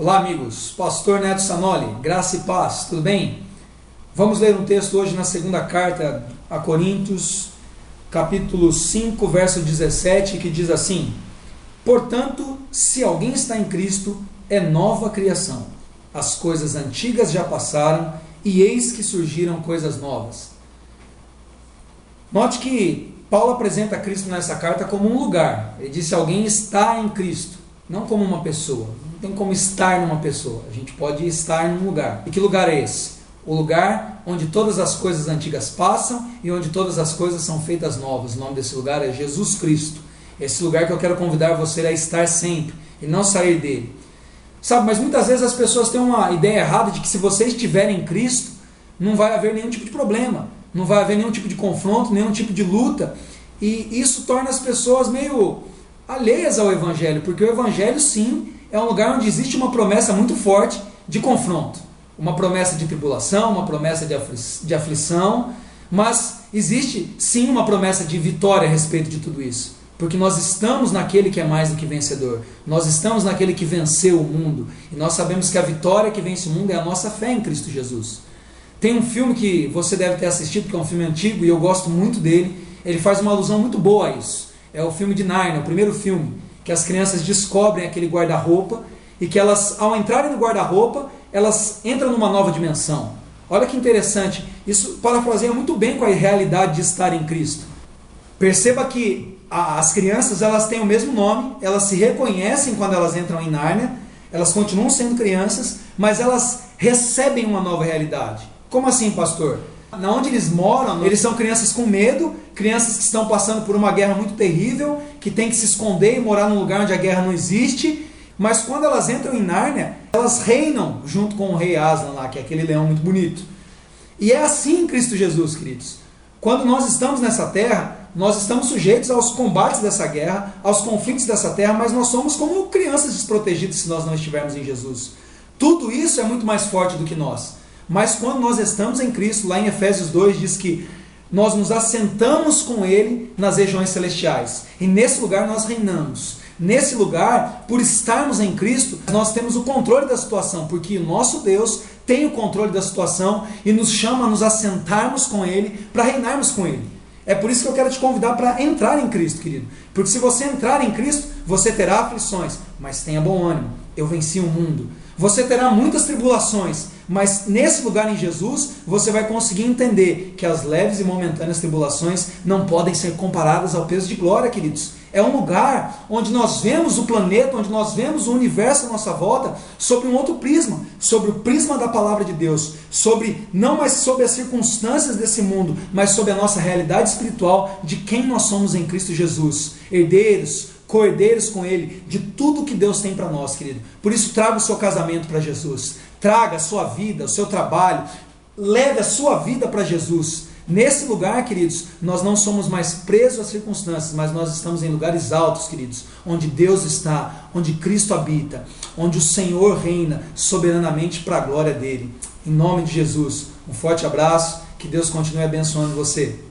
Olá, amigos. Pastor Neto Sanoli, graça e paz, tudo bem? Vamos ler um texto hoje na segunda carta a Coríntios, capítulo 5, verso 17, que diz assim: Portanto, se alguém está em Cristo, é nova criação. As coisas antigas já passaram e eis que surgiram coisas novas. Note que Paulo apresenta Cristo nessa carta como um lugar. Ele disse: alguém está em Cristo, não como uma pessoa. Não tem como estar numa pessoa. A gente pode estar num lugar. E que lugar é esse? O lugar onde todas as coisas antigas passam e onde todas as coisas são feitas novas. O nome desse lugar é Jesus Cristo. Esse lugar que eu quero convidar você a estar sempre e não sair dele. Sabe, mas muitas vezes as pessoas têm uma ideia errada de que se você estiver em Cristo, não vai haver nenhum tipo de problema, não vai haver nenhum tipo de confronto, nenhum tipo de luta. E isso torna as pessoas meio alheias ao Evangelho, porque o Evangelho, sim, é um lugar onde existe uma promessa muito forte de confronto, uma promessa de tribulação, uma promessa de, afli de aflição, mas existe sim uma promessa de vitória a respeito de tudo isso. Porque nós estamos naquele que é mais do que vencedor. Nós estamos naquele que venceu o mundo. E nós sabemos que a vitória que vence o mundo é a nossa fé em Cristo Jesus. Tem um filme que você deve ter assistido, que é um filme antigo e eu gosto muito dele. Ele faz uma alusão muito boa a isso. É o filme de Narnia, o primeiro filme, que as crianças descobrem aquele guarda-roupa e que elas, ao entrarem no guarda-roupa, elas entram numa nova dimensão. Olha que interessante. Isso parafraseia muito bem com a realidade de estar em Cristo. Perceba que as crianças elas têm o mesmo nome, elas se reconhecem quando elas entram em Nárnia, elas continuam sendo crianças, mas elas recebem uma nova realidade. Como assim, pastor? Na onde eles moram, eles são crianças com medo, crianças que estão passando por uma guerra muito terrível, que têm que se esconder e morar num lugar onde a guerra não existe. Mas quando elas entram em Nárnia, elas reinam junto com o rei Aslan lá, que é aquele leão muito bonito. E é assim Cristo Jesus, queridos. Quando nós estamos nessa terra, nós estamos sujeitos aos combates dessa guerra, aos conflitos dessa terra, mas nós somos como crianças desprotegidas se nós não estivermos em Jesus. Tudo isso é muito mais forte do que nós. Mas quando nós estamos em Cristo, lá em Efésios 2 diz que nós nos assentamos com Ele nas regiões celestiais. E nesse lugar nós reinamos. Nesse lugar, por estarmos em Cristo, nós temos o controle da situação, porque o nosso Deus tem o controle da situação e nos chama a nos assentarmos com Ele para reinarmos com Ele. É por isso que eu quero te convidar para entrar em Cristo, querido. Porque se você entrar em Cristo, você terá aflições, mas tenha bom ânimo. Eu venci o mundo. Você terá muitas tribulações, mas nesse lugar em Jesus, você vai conseguir entender que as leves e momentâneas tribulações não podem ser comparadas ao peso de glória, queridos. É um lugar onde nós vemos o planeta, onde nós vemos o universo à nossa volta sobre um outro prisma, sobre o prisma da palavra de Deus, sobre não mais sobre as circunstâncias desse mundo, mas sobre a nossa realidade espiritual de quem nós somos em Cristo Jesus, herdeiros, cordeiros com ele, de tudo que Deus tem para nós, querido. Por isso traga o seu casamento para Jesus, traga a sua vida, o seu trabalho, leve a sua vida para Jesus. Nesse lugar, queridos, nós não somos mais presos às circunstâncias, mas nós estamos em lugares altos, queridos, onde Deus está, onde Cristo habita, onde o Senhor reina soberanamente para a glória dele. Em nome de Jesus, um forte abraço, que Deus continue abençoando você.